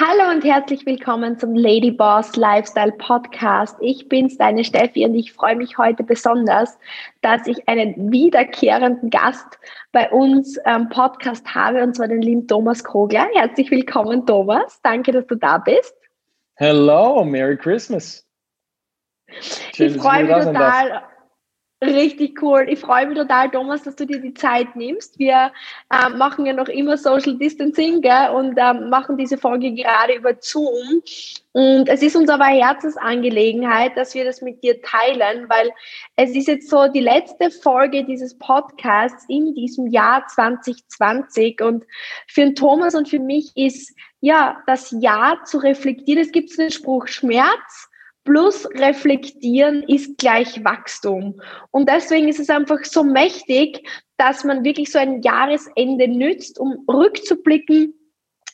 Hallo und herzlich willkommen zum Lady Boss Lifestyle Podcast. Ich bin's, deine Steffi, und ich freue mich heute besonders, dass ich einen wiederkehrenden Gast bei uns am Podcast habe, und zwar den lieben Thomas Kogler. Herzlich willkommen, Thomas. Danke, dass du da bist. Hello, Merry Christmas. Schön, ich freue mich total. Richtig cool. Ich freue mich total, Thomas, dass du dir die Zeit nimmst. Wir äh, machen ja noch immer Social Distancing gell, und äh, machen diese Folge gerade über Zoom. Und es ist uns aber Herzensangelegenheit, dass wir das mit dir teilen, weil es ist jetzt so die letzte Folge dieses Podcasts in diesem Jahr 2020. Und für den Thomas und für mich ist ja das Jahr zu reflektieren. Es gibt den Spruch Schmerz plus reflektieren ist gleich Wachstum. Und deswegen ist es einfach so mächtig, dass man wirklich so ein Jahresende nützt, um rückzublicken,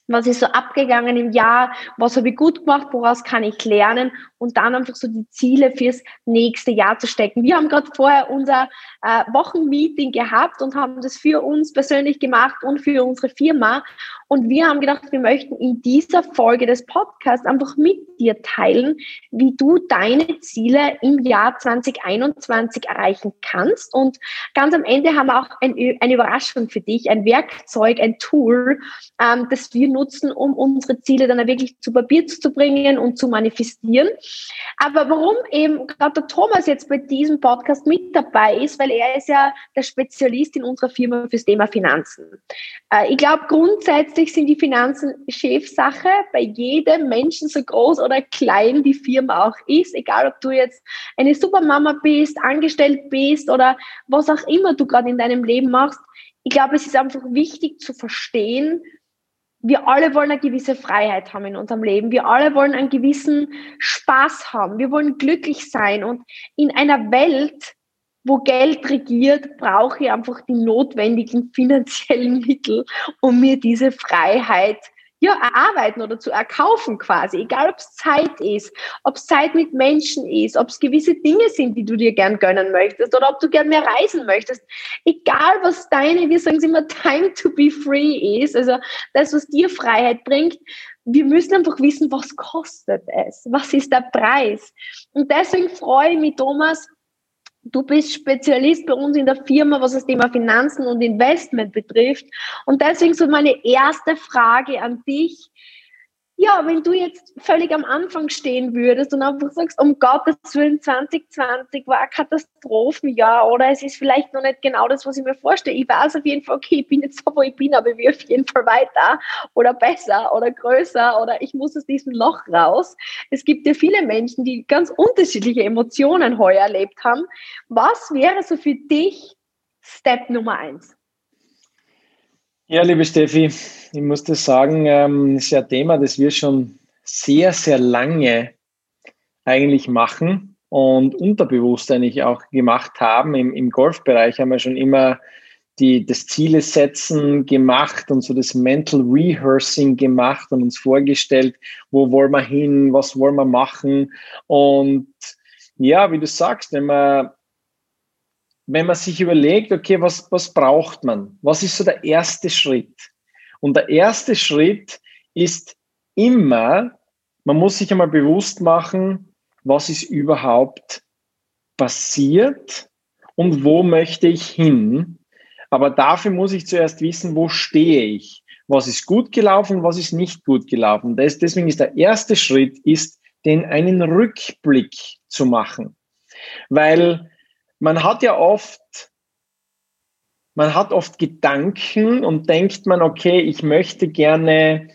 was ist so abgegangen im Jahr, was habe ich gut gemacht, woraus kann ich lernen und dann einfach so die Ziele fürs nächste Jahr zu stecken. Wir haben gerade vorher unser äh, Wochenmeeting gehabt und haben das für uns persönlich gemacht und für unsere Firma und wir haben gedacht, wir möchten in dieser Folge des Podcasts einfach mit dir teilen, wie du deine Ziele im Jahr 2021 erreichen kannst. Und ganz am Ende haben wir auch ein, eine Überraschung für dich, ein Werkzeug, ein Tool, ähm, das wir nutzen, um unsere Ziele dann wirklich zu Papier zu bringen und zu manifestieren. Aber warum eben gerade der Thomas jetzt bei diesem Podcast mit dabei ist, weil er ist ja der Spezialist in unserer Firma fürs Thema Finanzen. Äh, ich glaube, grundsätzlich sind die Finanzen Chefsache bei jedem Menschen, so groß oder klein die Firma auch ist, egal ob du jetzt eine Supermama bist, angestellt bist oder was auch immer du gerade in deinem Leben machst. Ich glaube, es ist einfach wichtig zu verstehen, wir alle wollen eine gewisse Freiheit haben in unserem Leben. Wir alle wollen einen gewissen Spaß haben. Wir wollen glücklich sein. Und in einer Welt, wo Geld regiert, brauche ich einfach die notwendigen finanziellen Mittel, um mir diese Freiheit ja, erarbeiten oder zu erkaufen quasi. Egal, ob es Zeit ist, ob es Zeit mit Menschen ist, ob es gewisse Dinge sind, die du dir gern gönnen möchtest oder ob du gern mehr reisen möchtest. Egal, was deine, wir sagen es immer, time to be free ist, also das, was dir Freiheit bringt, wir müssen einfach wissen, was kostet es? Was ist der Preis? Und deswegen freue ich mich, Thomas, Du bist Spezialist bei uns in der Firma, was das Thema Finanzen und Investment betrifft. Und deswegen so meine erste Frage an dich ja, wenn du jetzt völlig am Anfang stehen würdest und einfach sagst, um Gottes Willen, 2020 war ein Katastrophenjahr oder es ist vielleicht noch nicht genau das, was ich mir vorstelle. Ich weiß auf jeden Fall, okay, ich bin jetzt so, wo ich bin, aber ich will auf jeden Fall weiter oder besser oder größer oder ich muss aus diesem Loch raus. Es gibt ja viele Menschen, die ganz unterschiedliche Emotionen heuer erlebt haben. Was wäre so für dich Step Nummer eins? Ja, liebe Steffi, ich muss das sagen, ähm, ist ja ein Thema, das wir schon sehr, sehr lange eigentlich machen und unterbewusst eigentlich auch gemacht haben. Im, im Golfbereich haben wir schon immer die, das Ziele setzen gemacht und so das Mental Rehearsing gemacht und uns vorgestellt, wo wollen wir hin, was wollen wir machen. Und ja, wie du sagst, wenn man wenn man sich überlegt, okay, was, was braucht man? Was ist so der erste Schritt? Und der erste Schritt ist immer, man muss sich einmal bewusst machen, was ist überhaupt passiert und wo möchte ich hin. Aber dafür muss ich zuerst wissen, wo stehe ich? Was ist gut gelaufen, was ist nicht gut gelaufen? deswegen ist der erste Schritt, ist, den einen Rückblick zu machen. Weil man hat ja oft, man hat oft Gedanken und denkt man, okay, ich möchte gerne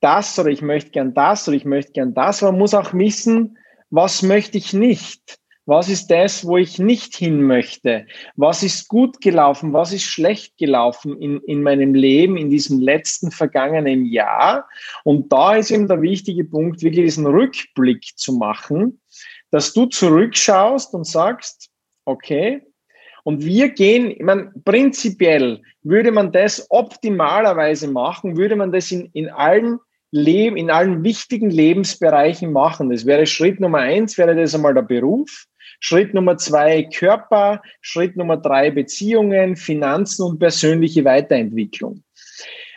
das oder ich möchte gern das oder ich möchte gern das, man muss auch wissen, was möchte ich nicht? Was ist das, wo ich nicht hin möchte? Was ist gut gelaufen? Was ist schlecht gelaufen in, in meinem Leben, in diesem letzten vergangenen Jahr? Und da ist eben der wichtige Punkt, wirklich diesen Rückblick zu machen, dass du zurückschaust und sagst, Okay. Und wir gehen, ich meine, prinzipiell würde man das optimalerweise machen, würde man das in, in allen Leben, in allen wichtigen Lebensbereichen machen. Das wäre Schritt Nummer eins, wäre das einmal der Beruf. Schritt Nummer zwei Körper. Schritt Nummer drei Beziehungen, Finanzen und persönliche Weiterentwicklung.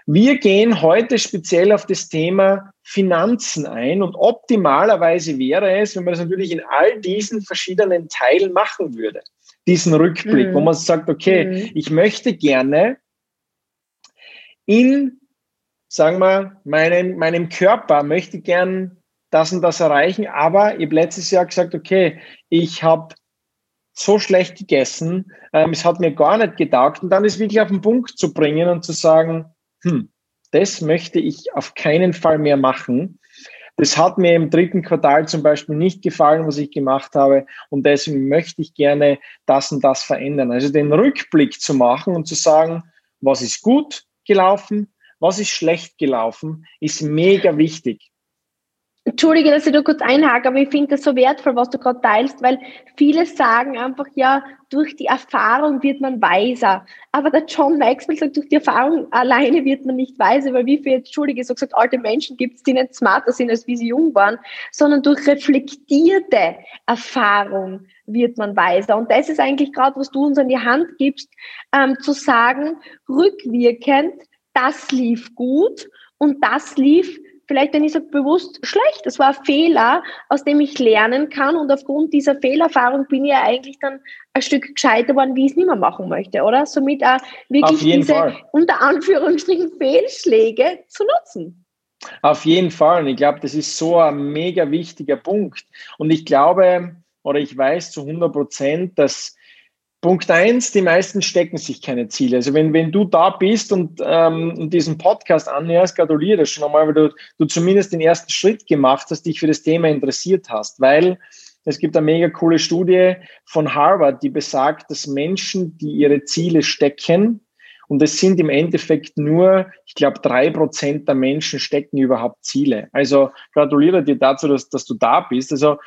Wir gehen heute speziell auf das Thema Finanzen ein und optimalerweise wäre es, wenn man das natürlich in all diesen verschiedenen Teilen machen würde. Diesen Rückblick, mhm. wo man sagt, okay, mhm. ich möchte gerne in, sagen wir, meinem, meinem Körper, möchte gern das und das erreichen, aber ich habe letztes Jahr gesagt, okay, ich habe so schlecht gegessen, ähm, es hat mir gar nicht gedacht und dann ist wirklich auf den Punkt zu bringen und zu sagen, hm, das möchte ich auf keinen Fall mehr machen. Das hat mir im dritten Quartal zum Beispiel nicht gefallen, was ich gemacht habe. Und deswegen möchte ich gerne das und das verändern. Also den Rückblick zu machen und zu sagen, was ist gut gelaufen, was ist schlecht gelaufen, ist mega wichtig. Entschuldige, dass ich da kurz einhake, aber ich finde das so wertvoll, was du gerade teilst, weil viele sagen einfach, ja, durch die Erfahrung wird man weiser. Aber der John Maxwell sagt, durch die Erfahrung alleine wird man nicht weiser, weil wie viele, Entschuldige, so gesagt, alte Menschen gibt es, die nicht smarter sind, als wie sie jung waren, sondern durch reflektierte Erfahrung wird man weiser. Und das ist eigentlich gerade, was du uns an die Hand gibst, ähm, zu sagen, rückwirkend, das lief gut und das lief vielleicht, wenn ich sage, bewusst schlecht. Das war ein Fehler, aus dem ich lernen kann. Und aufgrund dieser Fehlerfahrung bin ich ja eigentlich dann ein Stück gescheiter geworden, wie ich es nicht mehr machen möchte, oder? Somit auch wirklich diese Fall. unter Anführungsstrichen Fehlschläge zu nutzen. Auf jeden Fall. Und ich glaube, das ist so ein mega wichtiger Punkt. Und ich glaube, oder ich weiß zu 100 Prozent, dass Punkt eins, die meisten stecken sich keine Ziele. Also wenn, wenn du da bist und ähm, diesen Podcast anhörst, gratuliere das schon einmal, weil du, du zumindest den ersten Schritt gemacht hast, dich für das Thema interessiert hast. Weil es gibt eine mega coole Studie von Harvard, die besagt, dass Menschen, die ihre Ziele stecken, und es sind im Endeffekt nur, ich glaube, drei Prozent der Menschen stecken überhaupt Ziele. Also gratuliere dir dazu, dass, dass du da bist. Also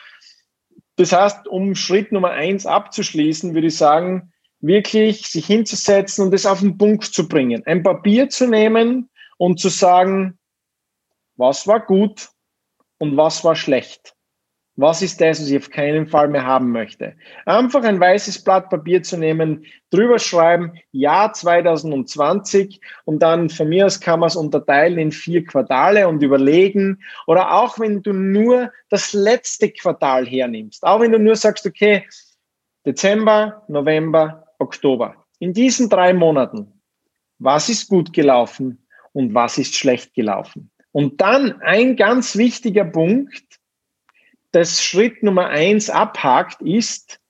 das heißt, um Schritt Nummer eins abzuschließen, würde ich sagen, wirklich sich hinzusetzen und es auf den Punkt zu bringen. Ein Papier zu nehmen und zu sagen, was war gut und was war schlecht. Was ist das, was ich auf keinen Fall mehr haben möchte? Einfach ein weißes Blatt Papier zu nehmen, drüber schreiben, Jahr 2020 und dann von mir aus kann man es unterteilen in vier Quartale und überlegen. Oder auch wenn du nur das letzte Quartal hernimmst, auch wenn du nur sagst, okay, Dezember, November, Oktober. In diesen drei Monaten, was ist gut gelaufen und was ist schlecht gelaufen? Und dann ein ganz wichtiger Punkt, das Schritt Nummer eins abhakt, ist,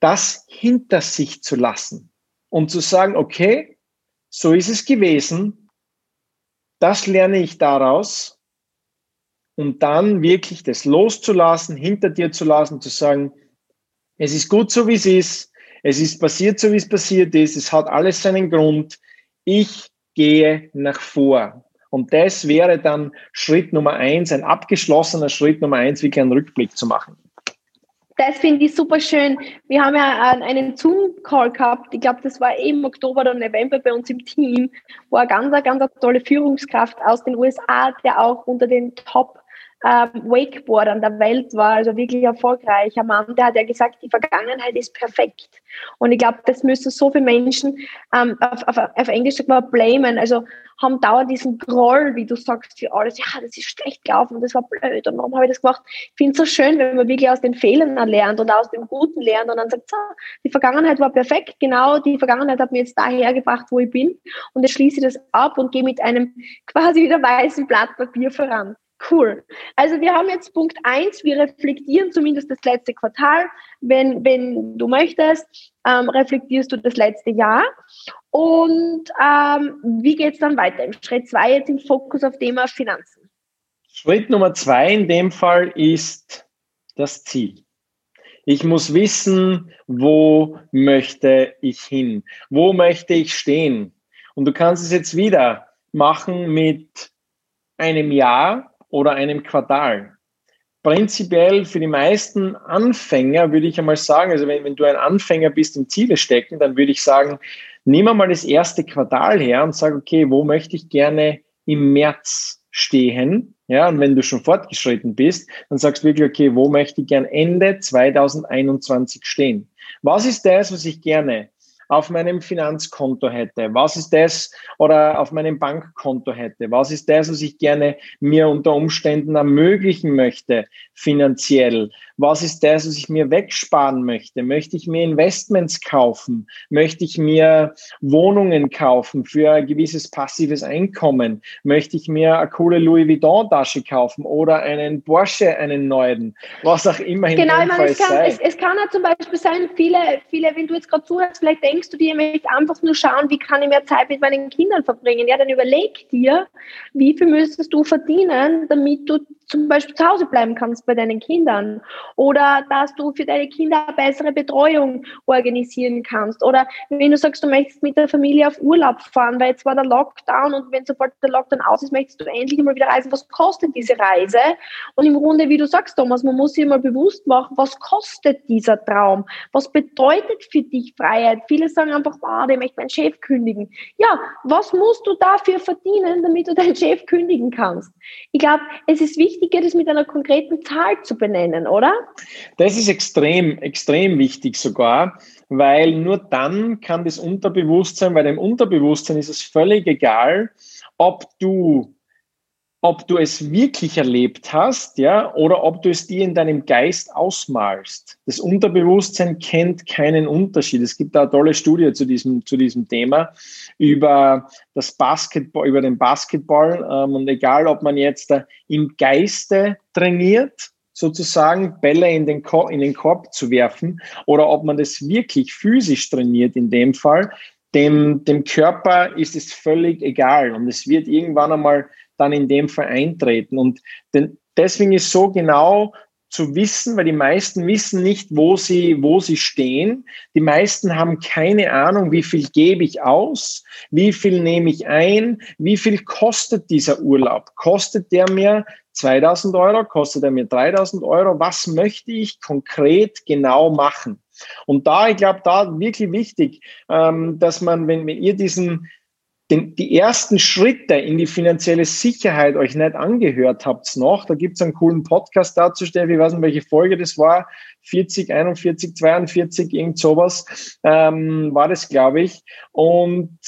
das hinter sich zu lassen und zu sagen, okay, so ist es gewesen, das lerne ich daraus und dann wirklich das loszulassen, hinter dir zu lassen, zu sagen, es ist gut so, wie es ist, es ist passiert so, wie es passiert ist, es hat alles seinen Grund, ich gehe nach vor. Und das wäre dann Schritt Nummer eins, ein abgeschlossener Schritt Nummer eins, wirklich einen Rückblick zu machen. Das finde ich super schön. Wir haben ja einen Zoom-Call gehabt. Ich glaube, das war eben Oktober oder November bei uns im Team, wo eine ganz, ganz tolle Führungskraft aus den USA, der auch unter den Top ähm, Wakeboardern der Welt war, also wirklich erfolgreicher Mann, der hat ja gesagt, die Vergangenheit ist perfekt. Und ich glaube, das müssen so viele Menschen ähm, auf, auf, auf Englisch sagt man blamen, also haben dauernd diesen Groll, wie du sagst, für alles, ja, das ist schlecht gelaufen das war blöd und warum habe ich das gemacht? Ich finde es so schön, wenn man wirklich aus den Fehlern lernt und aus dem Guten lernt und dann sagt, so, die Vergangenheit war perfekt, genau, die Vergangenheit hat mir jetzt daher gebracht, wo ich bin und jetzt schließe ich das ab und gehe mit einem quasi wieder weißen Blatt Papier voran. Cool. Also wir haben jetzt Punkt eins. wir reflektieren zumindest das letzte Quartal. Wenn, wenn du möchtest, ähm, reflektierst du das letzte Jahr. Und ähm, wie geht es dann weiter? Im Schritt zwei jetzt im Fokus auf Thema Finanzen. Schritt Nummer zwei in dem Fall ist das Ziel. Ich muss wissen, wo möchte ich hin? Wo möchte ich stehen? Und du kannst es jetzt wieder machen mit einem Jahr oder einem Quartal. Prinzipiell für die meisten Anfänger würde ich einmal sagen, also wenn, wenn du ein Anfänger bist im Ziele stecken, dann würde ich sagen, nimm einmal das erste Quartal her und sag, okay, wo möchte ich gerne im März stehen? Ja, und wenn du schon fortgeschritten bist, dann sagst du wirklich, okay, wo möchte ich gerne Ende 2021 stehen? Was ist das, was ich gerne auf meinem Finanzkonto hätte? Was ist das oder auf meinem Bankkonto hätte? Was ist das, was ich gerne mir unter Umständen ermöglichen möchte finanziell? Was ist das, was ich mir wegsparen möchte? Möchte ich mir Investments kaufen? Möchte ich mir Wohnungen kaufen für ein gewisses passives Einkommen? Möchte ich mir eine coole Louis Vuitton Tasche kaufen oder einen Porsche, einen neuen? Was auch immer Genau, ich meine, es kann, es, es, kann ja zum Beispiel sein, viele, viele, wenn du jetzt gerade zuhörst, vielleicht denkst du dir, ich möchte einfach nur schauen, wie kann ich mehr Zeit mit meinen Kindern verbringen. Ja, dann überleg dir, wie viel müsstest du verdienen, damit du zum Beispiel zu Hause bleiben kannst bei deinen Kindern oder dass du für deine Kinder bessere Betreuung organisieren kannst oder wenn du sagst, du möchtest mit der Familie auf Urlaub fahren, weil jetzt war der Lockdown und wenn sofort der Lockdown aus ist, möchtest du endlich mal wieder reisen, was kostet diese Reise? Und im Grunde, wie du sagst, Thomas, man muss sich mal bewusst machen, was kostet dieser Traum? Was bedeutet für dich Freiheit? Viele sagen einfach, wow, ich möchte meinen Chef kündigen. Ja, was musst du dafür verdienen, damit du deinen Chef kündigen kannst? Ich glaube, es ist wichtig, wichtiger, das mit einer konkreten Zahl zu benennen, oder? Das ist extrem, extrem wichtig sogar, weil nur dann kann das Unterbewusstsein, weil dem Unterbewusstsein ist es völlig egal, ob du ob du es wirklich erlebt hast, ja, oder ob du es dir in deinem Geist ausmalst. Das Unterbewusstsein kennt keinen Unterschied. Es gibt da eine tolle Studie zu diesem, zu diesem Thema über das Basketball, über den Basketball. Ähm, und egal, ob man jetzt im Geiste trainiert, sozusagen Bälle in den, Korb, in den Korb zu werfen, oder ob man das wirklich physisch trainiert in dem Fall, dem, dem Körper ist es völlig egal. Und es wird irgendwann einmal dann in dem Fall eintreten. Und denn deswegen ist so genau zu wissen, weil die meisten wissen nicht, wo sie, wo sie stehen. Die meisten haben keine Ahnung, wie viel gebe ich aus, wie viel nehme ich ein, wie viel kostet dieser Urlaub. Kostet der mir 2000 Euro, kostet er mir 3000 Euro? Was möchte ich konkret genau machen? Und da, ich glaube, da wirklich wichtig, ähm, dass man, wenn, wenn ihr diesen, den, die ersten Schritte in die finanzielle Sicherheit euch nicht angehört habt noch, da gibt es einen coolen Podcast dazu, Steffi, ich weiß nicht, welche Folge das war, 40, 41, 42, irgend sowas ähm, war das, glaube ich. Und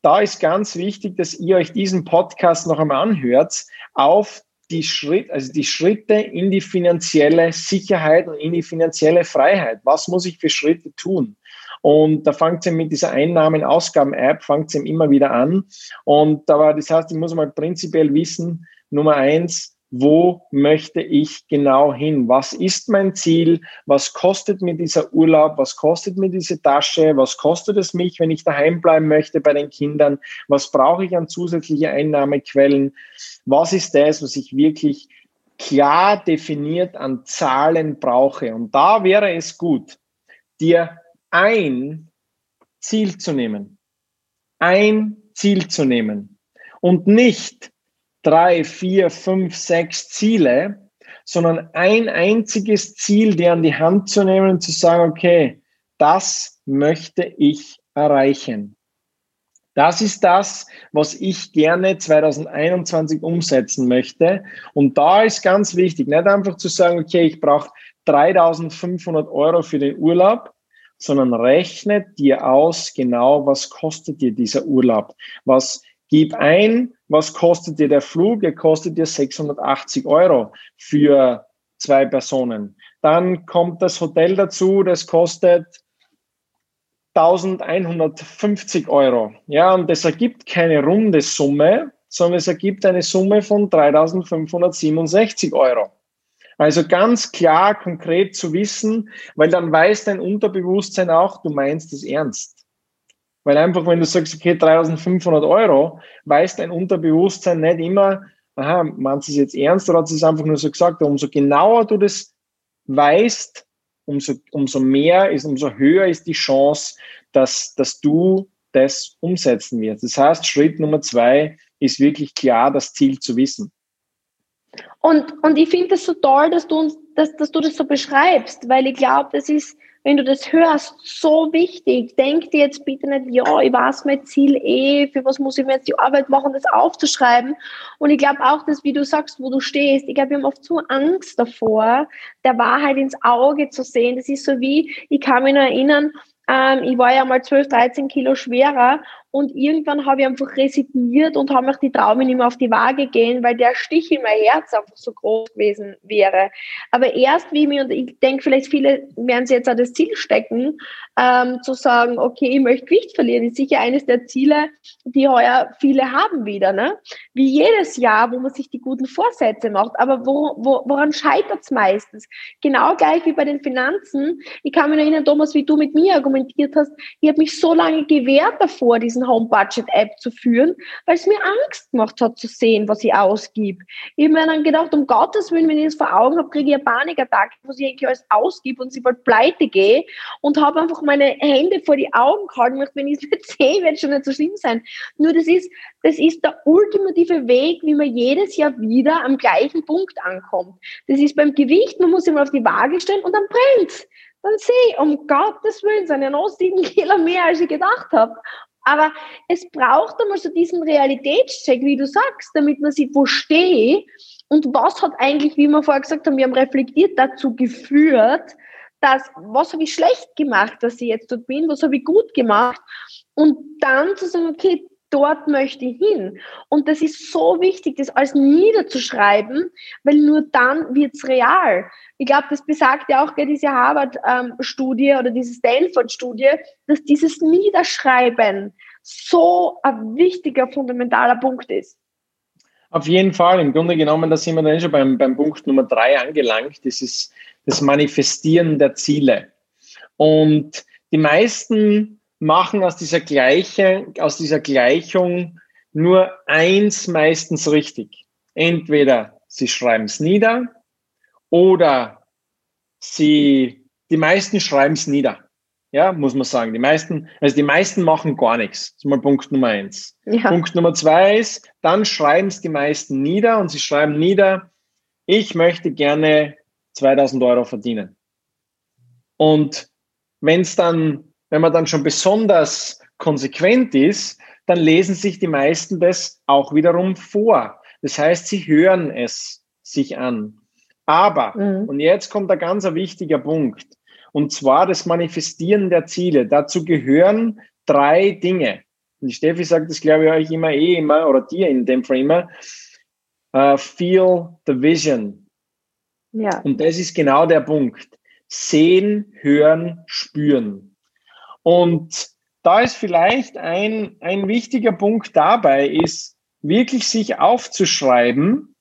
da ist ganz wichtig, dass ihr euch diesen Podcast noch einmal anhört, auf die Schritt, also die Schritte in die finanzielle Sicherheit und in die finanzielle Freiheit. Was muss ich für Schritte tun? Und da fängt es mit dieser Einnahmen-Ausgaben-App, fängt es immer wieder an. Und aber das heißt, ich muss mal prinzipiell wissen, Nummer eins, wo möchte ich genau hin? Was ist mein Ziel? Was kostet mir dieser Urlaub? Was kostet mir diese Tasche? Was kostet es mich, wenn ich daheim bleiben möchte bei den Kindern? Was brauche ich an zusätzliche Einnahmequellen? Was ist das, was ich wirklich klar definiert an Zahlen brauche? Und da wäre es gut, dir ein Ziel zu nehmen. Ein Ziel zu nehmen. Und nicht drei, vier, fünf, sechs Ziele, sondern ein einziges Ziel dir an die Hand zu nehmen und zu sagen, okay, das möchte ich erreichen. Das ist das, was ich gerne 2021 umsetzen möchte. Und da ist ganz wichtig, nicht einfach zu sagen, okay, ich brauche 3500 Euro für den Urlaub, sondern rechne dir aus, genau, was kostet dir dieser Urlaub? Was gib ein, was kostet dir der Flug? Er kostet dir 680 Euro für zwei Personen. Dann kommt das Hotel dazu, das kostet 1150 Euro. Ja, und das ergibt keine runde Summe, sondern es ergibt eine Summe von 3567 Euro. Also ganz klar, konkret zu wissen, weil dann weiß dein Unterbewusstsein auch, du meinst es ernst. Weil einfach, wenn du sagst, okay, 3500 Euro, weiß dein Unterbewusstsein nicht immer, aha, meinst du es jetzt ernst oder hat es einfach nur so gesagt? Umso genauer du das weißt, umso, umso mehr ist, umso höher ist die Chance, dass, dass du das umsetzen wirst. Das heißt, Schritt Nummer zwei ist wirklich klar, das Ziel zu wissen. Und, und ich finde es so toll, dass du, uns, dass, dass du das so beschreibst, weil ich glaube, das ist, wenn du das hörst, so wichtig. Denk dir jetzt bitte nicht, ja, ich weiß mein Ziel eh, für was muss ich mir jetzt die Arbeit machen, das aufzuschreiben. Und ich glaube auch, dass, wie du sagst, wo du stehst, ich glaube, wir haben oft so Angst davor, der Wahrheit ins Auge zu sehen. Das ist so wie, ich kann mich nur erinnern, Ähm, ich war ja mal 12, 13 Kilo schwerer und irgendwann habe ich einfach resigniert und habe mich die Traume nicht mehr auf die Waage gehen, weil der Stich in mein Herz einfach so groß gewesen wäre. Aber erst wie mir, und ich denke, vielleicht viele werden sich jetzt auch das Ziel stecken, ähm, zu sagen, okay, ich möchte Gewicht verlieren, ist sicher eines der Ziele, die heuer viele haben wieder. Ne? Wie jedes Jahr, wo man sich die guten Vorsätze macht. Aber wo, wo, woran scheitert es meistens? Genau gleich wie bei den Finanzen. Ich kann mich erinnern, Thomas, wie du mit mir argumentiert hast, ich habe mich so lange gewehrt davor, diesen diesen Home-Budget-App zu führen, weil es mir Angst gemacht hat zu sehen, was ich ausgib. Ich habe mir dann gedacht, um Gottes Willen, wenn ich das vor Augen habe, kriege ich eine Panikattacke, was ich eigentlich alles ausgib und sie bald pleite gehe und habe einfach meine Hände vor die Augen gehalten. Wenn ich es nicht sehe, wird es schon nicht so schlimm sein. Nur das ist, das ist der ultimative Weg, wie man jedes Jahr wieder am gleichen Punkt ankommt. Das ist beim Gewicht, man muss immer auf die Waage stellen und dann brennt dann sehe ich, um Gottes Willen, sind ja noch sieben Kilo mehr, als ich gedacht habe. Aber es braucht einmal so diesen Realitätscheck, wie du sagst, damit man sieht, wo stehe und was hat eigentlich, wie wir vorher gesagt haben, wir haben reflektiert, dazu geführt, dass, was habe ich schlecht gemacht, dass ich jetzt dort bin, was habe ich gut gemacht? Und dann zu sagen, okay, dort möchte ich hin. Und das ist so wichtig, das alles niederzuschreiben, weil nur dann wird es real. Ich glaube, das besagt ja auch diese Harvard-Studie ähm, oder diese Stanford-Studie, dass dieses Niederschreiben so ein wichtiger, fundamentaler Punkt ist. Auf jeden Fall. Im Grunde genommen, da sind wir dann schon beim, beim Punkt Nummer drei angelangt. Das ist das Manifestieren der Ziele. Und die meisten machen aus dieser, Gleiche, aus dieser Gleichung nur eins meistens richtig. Entweder sie schreiben es nieder oder sie, die meisten schreiben es nieder. Ja, muss man sagen. Die meisten, also die meisten machen gar nichts. Das ist mal Punkt Nummer eins. Ja. Punkt Nummer zwei ist, dann schreiben es die meisten nieder und sie schreiben nieder, ich möchte gerne 2000 Euro verdienen. Und wenn es dann wenn man dann schon besonders konsequent ist, dann lesen sich die meisten das auch wiederum vor. Das heißt, sie hören es sich an. Aber, mhm. und jetzt kommt ein ganz wichtiger Punkt, und zwar das Manifestieren der Ziele. Dazu gehören drei Dinge. Und die Steffi sagt das, glaube ich, euch immer eh immer, oder dir in dem Fall immer, uh, feel the vision. Ja. Und das ist genau der Punkt. Sehen, hören, spüren. Und da ist vielleicht ein, ein wichtiger Punkt dabei, ist wirklich sich aufzuschreiben,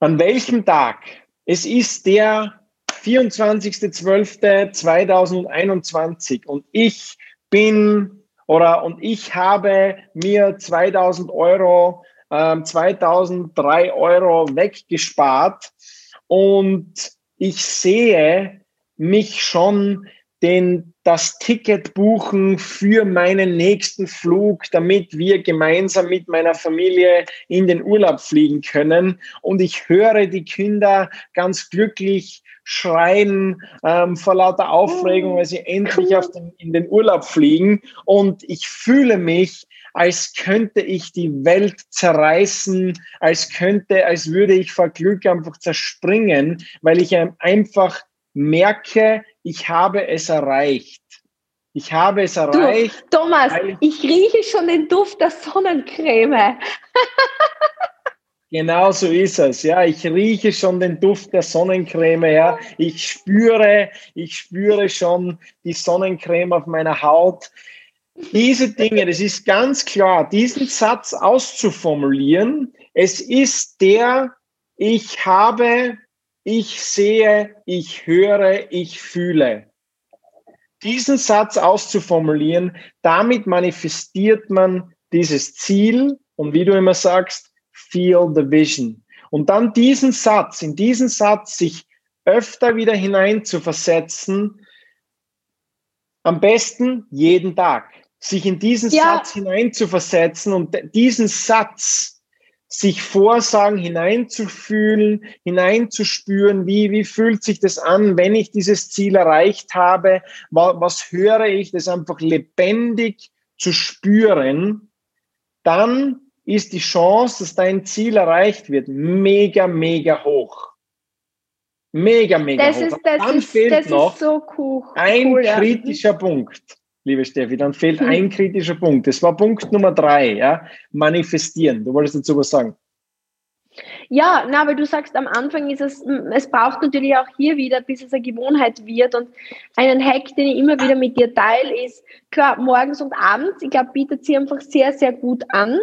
an welchem Tag. Es ist der 24.12.2021 und ich bin oder und ich habe mir 2000 Euro, äh, 2003 Euro weggespart und ich sehe mich schon den, das Ticket buchen für meinen nächsten Flug, damit wir gemeinsam mit meiner Familie in den Urlaub fliegen können. Und ich höre die Kinder ganz glücklich schreien ähm, vor lauter Aufregung, weil sie endlich auf den, in den Urlaub fliegen. Und ich fühle mich, als könnte ich die Welt zerreißen, als könnte, als würde ich vor Glück einfach zerspringen, weil ich einfach merke, ich habe es erreicht. Ich habe es erreicht. Du, Thomas, ich rieche schon den Duft der Sonnencreme. Genau so ist es. Ja, ich rieche schon den Duft der Sonnencreme. Ja, ich spüre, ich spüre schon die Sonnencreme auf meiner Haut. Diese Dinge, das ist ganz klar, diesen Satz auszuformulieren. Es ist der, ich habe ich sehe, ich höre, ich fühle. Diesen Satz auszuformulieren, damit manifestiert man dieses Ziel und wie du immer sagst, feel the vision. Und dann diesen Satz, in diesen Satz sich öfter wieder hinein zu versetzen, am besten jeden Tag, sich in diesen ja. Satz hinein zu versetzen und diesen Satz sich vorsagen, hineinzufühlen, hineinzuspüren, wie, wie fühlt sich das an, wenn ich dieses Ziel erreicht habe, was, was höre ich, das einfach lebendig zu spüren, dann ist die Chance, dass dein Ziel erreicht wird, mega, mega hoch. Mega, mega das hoch. Ist, das dann ist, fehlt das noch so cool. ein cool, kritischer ja. Punkt, liebe Steffi. Dann fehlt mhm. ein kritischer Punkt. Das war Punkt Nummer drei, ja. Manifestieren. Du wolltest dazu was sagen. Ja, na, weil du sagst, am Anfang ist es, es braucht natürlich auch hier wieder, bis es eine Gewohnheit wird. Und einen Hack, den ich immer wieder mit dir teile, ist, klar, morgens und abends, ich glaube, bietet sie einfach sehr, sehr gut an,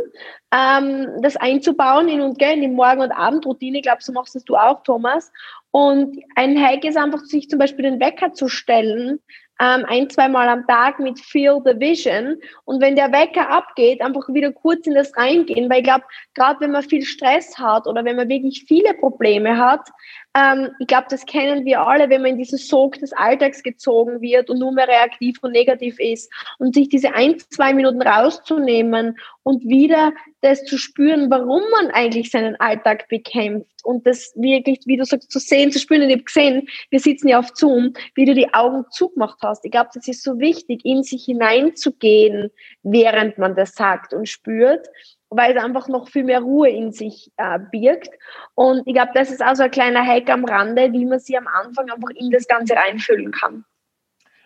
ähm, das einzubauen in und in die Morgen- und Abendroutine. Ich glaube, so machst das du auch, Thomas. Und ein Hack ist einfach, sich zum Beispiel den Wecker zu stellen, ähm, ein, zwei Mal am Tag mit Feel the Vision. Und wenn der Wecker abgeht, einfach wieder kurz in das reingehen, weil ich glaube, gerade wenn man viel Stress hat oder wenn man wirklich viele Probleme hat, ähm, ich glaube, das kennen wir alle, wenn man in diesen Sog des Alltags gezogen wird und nur mehr reaktiv und negativ ist und sich diese ein, zwei Minuten rauszunehmen und wieder das zu spüren, warum man eigentlich seinen Alltag bekämpft und das wirklich, wie du sagst, zu sehen, zu spüren. Ich habe gesehen, wir sitzen ja auf Zoom, wie du die Augen zugemacht hast. Ich glaube, das ist so wichtig, in sich hineinzugehen, während man das sagt und spürt weil es einfach noch viel mehr Ruhe in sich äh, birgt. Und ich glaube, das ist auch so ein kleiner Hack am Rande, wie man sich am Anfang einfach in das Ganze reinfühlen kann.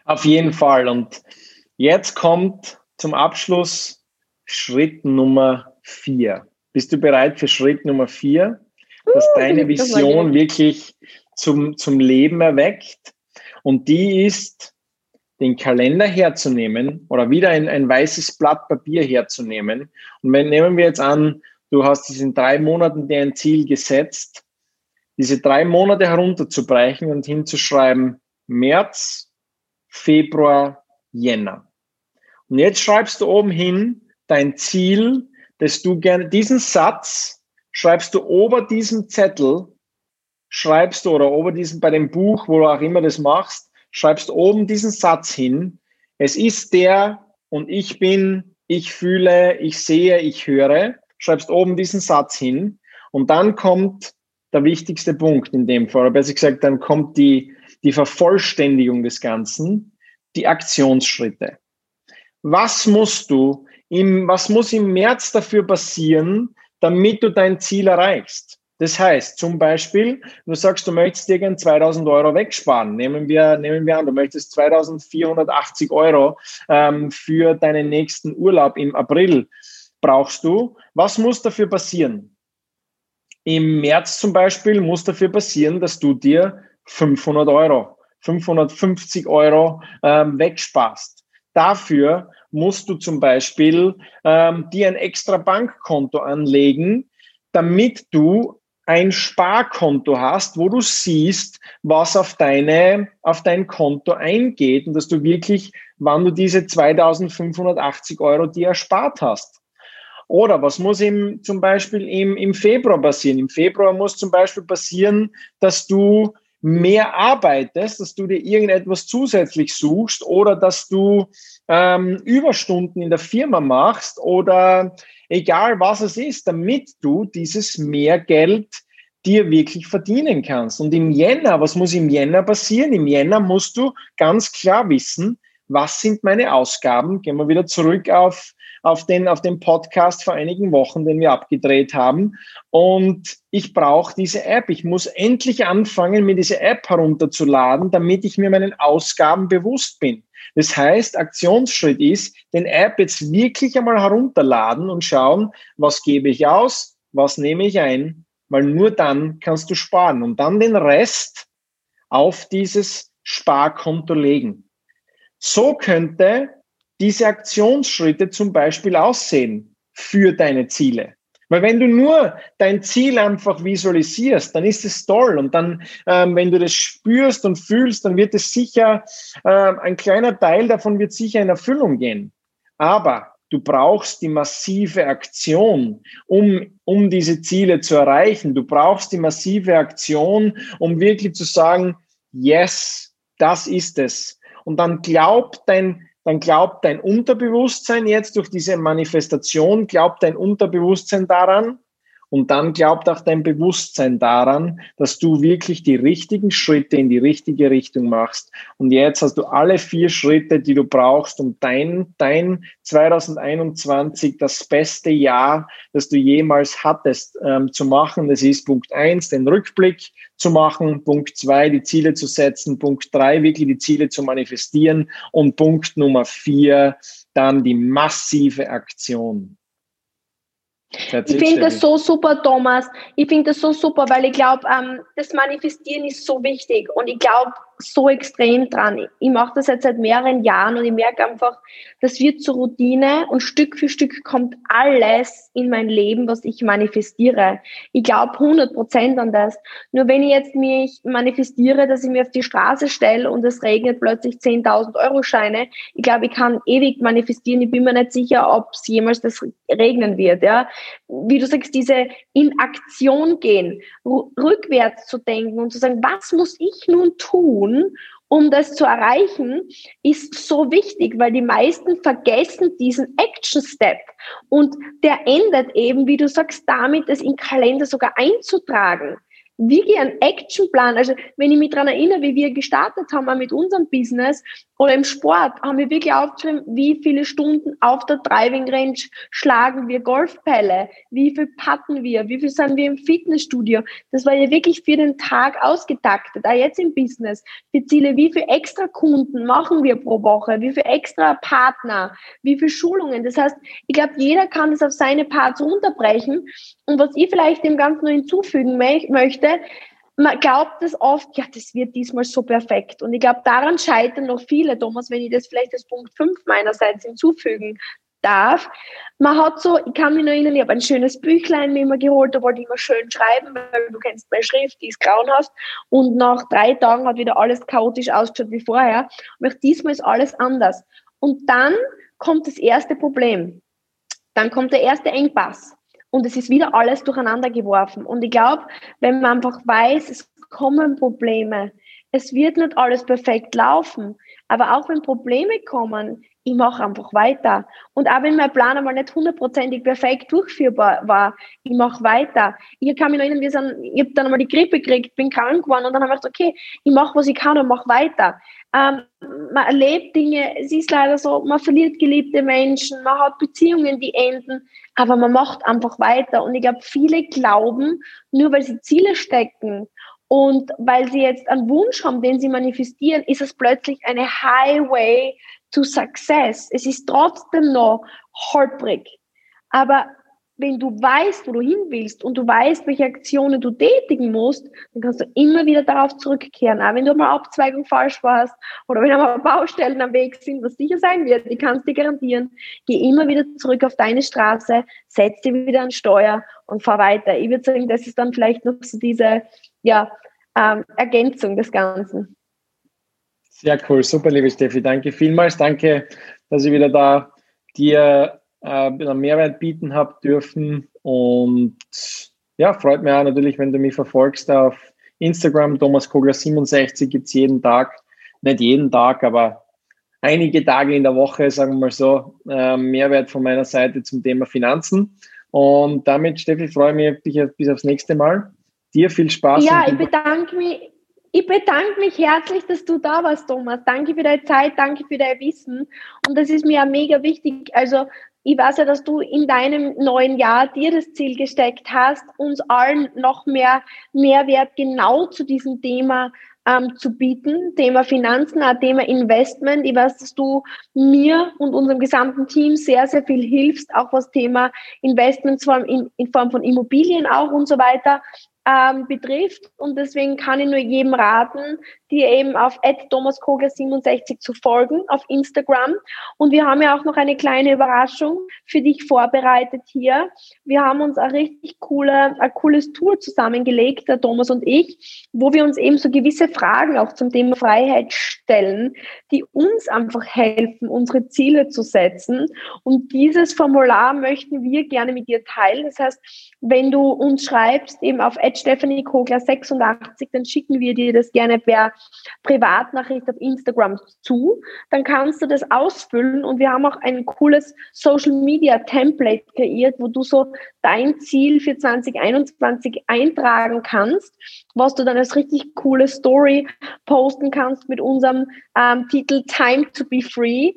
Auf jeden Fall. Und jetzt kommt zum Abschluss Schritt Nummer vier. Bist du bereit für Schritt Nummer vier? Dass uh, deine Vision wirklich zum, zum Leben erweckt. Und die ist, den Kalender herzunehmen oder wieder ein, ein weißes Blatt Papier herzunehmen. Und wenn, nehmen wir jetzt an, du hast es in drei Monaten dir ein Ziel gesetzt, diese drei Monate herunterzubrechen und hinzuschreiben März, Februar, Jänner. Und jetzt schreibst du oben hin dein Ziel, dass du gerne, diesen Satz schreibst du ober diesem Zettel, schreibst du oder ober diesem, bei dem Buch, wo du auch immer das machst, schreibst oben diesen Satz hin. Es ist der und ich bin, ich fühle, ich sehe, ich höre. Schreibst oben diesen Satz hin und dann kommt der wichtigste Punkt in dem Fall, oder besser gesagt, dann kommt die, die Vervollständigung des Ganzen, die Aktionsschritte. Was musst du im, was muss im März dafür passieren, damit du dein Ziel erreichst? Das heißt, zum Beispiel, du sagst, du möchtest dir gerne 2000 Euro wegsparen. Nehmen wir, nehmen wir an, du möchtest 2480 Euro ähm, für deinen nächsten Urlaub im April brauchst du. Was muss dafür passieren? Im März zum Beispiel muss dafür passieren, dass du dir 500 Euro, 550 Euro ähm, wegsparst. Dafür musst du zum Beispiel ähm, dir ein extra Bankkonto anlegen, damit du ein Sparkonto hast, wo du siehst, was auf deine, auf dein Konto eingeht und dass du wirklich, wann du diese 2580 Euro dir erspart hast. Oder was muss im, zum Beispiel im, im Februar passieren? Im Februar muss zum Beispiel passieren, dass du mehr arbeitest, dass du dir irgendetwas zusätzlich suchst oder dass du ähm, Überstunden in der Firma machst oder egal was es ist, damit du dieses Mehrgeld dir wirklich verdienen kannst. Und im Jänner, was muss im Jänner passieren? Im Jänner musst du ganz klar wissen, was sind meine Ausgaben? Gehen wir wieder zurück auf, auf, den, auf den Podcast vor einigen Wochen, den wir abgedreht haben. Und ich brauche diese App. Ich muss endlich anfangen, mir diese App herunterzuladen, damit ich mir meinen Ausgaben bewusst bin. Das heißt, Aktionsschritt ist, den App jetzt wirklich einmal herunterladen und schauen, was gebe ich aus, was nehme ich ein, weil nur dann kannst du sparen und dann den Rest auf dieses Sparkonto legen. So könnte diese Aktionsschritte zum Beispiel aussehen für deine Ziele. Weil wenn du nur dein Ziel einfach visualisierst, dann ist es toll. Und dann, ähm, wenn du das spürst und fühlst, dann wird es sicher, äh, ein kleiner Teil davon wird sicher in Erfüllung gehen. Aber du brauchst die massive Aktion, um, um diese Ziele zu erreichen. Du brauchst die massive Aktion, um wirklich zu sagen, yes, das ist es. Und dann glaubt dein dann glaubt dein Unterbewusstsein jetzt durch diese Manifestation, glaubt dein Unterbewusstsein daran Und dann glaubt auch dein Bewusstsein daran, dass du wirklich die richtigen Schritte in die richtige Richtung machst. Und jetzt hast du alle vier Schritte, die du brauchst, um dein, dein 2021 das beste Jahr, das du jemals hattest, ähm, zu machen. Das ist Punkt eins, den Rückblick zu machen. Punkt zwei, die Ziele zu setzen. Punkt drei, wirklich die Ziele zu manifestieren. Und Punkt Nummer vier, dann die massive Aktion. Ich finde das so super, Thomas. Ich finde das so super, weil ich glaube, ähm, das Manifestieren ist so wichtig. Und ich glaube, so extrem dran. Ich mache das jetzt seit mehreren Jahren und ich merke einfach, das wird zur Routine und Stück für Stück kommt alles in mein Leben, was ich manifestiere. Ich glaube 100 Prozent an das. Nur wenn ich jetzt mich manifestiere, dass ich mir auf die Straße stelle und es regnet plötzlich 10.000 Euro Scheine, ich glaube, ich kann ewig manifestieren. Ich bin mir nicht sicher, ob es jemals das regnen wird. Ja, wie du sagst, diese in Aktion gehen, rückwärts zu denken und zu sagen, was muss ich nun tun? Tun, um das zu erreichen, ist so wichtig, weil die meisten vergessen diesen Action Step. Und der endet eben, wie du sagst, damit, es in Kalender sogar einzutragen wie ein Actionplan. Also wenn ich mich daran erinnere, wie wir gestartet haben mit unserem Business oder im Sport, haben wir wirklich aufgeschrieben, wie viele Stunden auf der Driving Range schlagen wir Golfpelle, wie viel patten wir, wie viel sind wir im Fitnessstudio. Das war ja wirklich für den Tag ausgetaktet. Auch jetzt im Business. Für Ziele, wie viel extra Kunden machen wir pro Woche, wie viel extra Partner, wie viel Schulungen. Das heißt, ich glaube, jeder kann das auf seine Parts runterbrechen. Und was ich vielleicht dem Ganzen nur hinzufügen möchte, man glaubt es oft, ja, das wird diesmal so perfekt. Und ich glaube, daran scheitern noch viele, Thomas, wenn ich das vielleicht als Punkt 5 meinerseits hinzufügen darf. Man hat so, ich kann mich noch erinnern, ich habe ein schönes Büchlein mir immer geholt, da wollte ich immer schön schreiben, weil du kennst meine Schrift, die ist grauenhaft. Und nach drei Tagen hat wieder alles chaotisch ausgeschaut wie vorher. Und diesmal ist alles anders. Und dann kommt das erste Problem. Dann kommt der erste Engpass und es ist wieder alles durcheinander geworfen. Und ich glaube, wenn man einfach weiß, es kommen Probleme, es wird nicht alles perfekt laufen, aber auch wenn Probleme kommen, ich mache einfach weiter. Und auch wenn mein Plan einmal nicht hundertprozentig perfekt durchführbar war, ich mache weiter. Ich kann mich noch erinnern, wir sind, ich habe dann einmal die Grippe gekriegt, bin krank geworden und dann habe ich gedacht, okay, ich mache, was ich kann und mache weiter. Ähm, man erlebt Dinge, es ist leider so, man verliert geliebte Menschen, man hat Beziehungen, die enden, aber man macht einfach weiter. Und ich glaube, viele glauben, nur weil sie Ziele stecken und weil sie jetzt einen Wunsch haben, den sie manifestieren, ist es plötzlich eine Highway to Success. Es ist trotzdem noch holprig. Aber wenn du weißt, wo du hin willst und du weißt, welche Aktionen du tätigen musst, dann kannst du immer wieder darauf zurückkehren. Auch wenn du mal Abzweigung falsch warst oder wenn mal Baustellen am Weg sind, was sicher sein wird, ich kann es dir garantieren, geh immer wieder zurück auf deine Straße, setz dir wieder an Steuer und fahr weiter. Ich würde sagen, das ist dann vielleicht noch so diese ja, ähm, Ergänzung des Ganzen. Sehr cool, super, liebe Steffi. Danke vielmals. Danke, dass ich wieder da dir äh, Mehrwert bieten habe dürfen. Und ja, freut mich auch natürlich, wenn du mich verfolgst auf Instagram. Thomas Kogler 67 gibt es jeden Tag. Nicht jeden Tag, aber einige Tage in der Woche, sagen wir mal so, äh, Mehrwert von meiner Seite zum Thema Finanzen. Und damit, Steffi, freue ich mich bis aufs nächste Mal. Dir viel Spaß. Ja, ich bedanke mich ich bedanke mich herzlich, dass du da warst, Thomas. Danke für deine Zeit, danke für dein Wissen. Und das ist mir ja mega wichtig. Also, ich weiß ja, dass du in deinem neuen Jahr dir das Ziel gesteckt hast, uns allen noch mehr Mehrwert genau zu diesem Thema ähm, zu bieten. Thema Finanzen, auch Thema Investment. Ich weiß, dass du mir und unserem gesamten Team sehr, sehr viel hilfst, auch was Thema Investments in, in Form von Immobilien auch und so weiter ähm, betrifft. Und deswegen kann ich nur jedem raten, dir eben auf thomaskogler67 zu folgen auf Instagram. Und wir haben ja auch noch eine kleine Überraschung für dich vorbereitet hier. Wir haben uns ein richtig coole, ein cooles Tool zusammengelegt, der Thomas und ich, wo wir uns eben so gewisse Fragen auch zum Thema Freiheit stellen, die uns einfach helfen, unsere Ziele zu setzen. Und dieses Formular möchten wir gerne mit dir teilen. Das heißt, wenn du uns schreibst, eben auf Stephanie Kogler 86, dann schicken wir dir das gerne per Privatnachricht auf Instagram zu. Dann kannst du das ausfüllen und wir haben auch ein cooles Social Media Template kreiert, wo du so dein Ziel für 2021 eintragen kannst, was du dann als richtig coole Story posten kannst mit unserem ähm, Titel Time to be Free.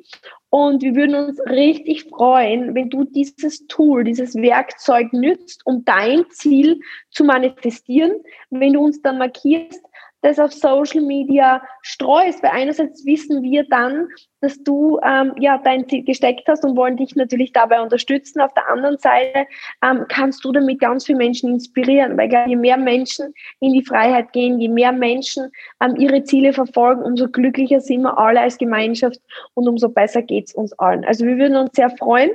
Und wir würden uns richtig freuen, wenn du dieses Tool, dieses Werkzeug nützt, um dein Ziel zu manifestieren. Wenn du uns dann markierst, das auf Social Media streust, weil einerseits wissen wir dann, dass du ähm, ja dein Ziel gesteckt hast und wollen dich natürlich dabei unterstützen. Auf der anderen Seite ähm, kannst du damit ganz viele Menschen inspirieren, weil je mehr Menschen in die Freiheit gehen, je mehr Menschen ähm, ihre Ziele verfolgen, umso glücklicher sind wir alle als Gemeinschaft und umso besser geht es uns allen. Also wir würden uns sehr freuen.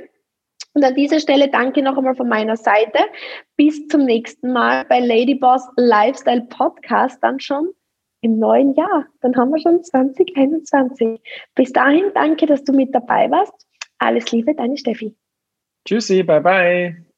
Und an dieser Stelle danke noch einmal von meiner Seite. Bis zum nächsten Mal bei Ladyboss Lifestyle Podcast dann schon im neuen Jahr. Dann haben wir schon 2021. Bis dahin, danke, dass du mit dabei warst. Alles Liebe, deine Steffi. Tschüssi, bye bye.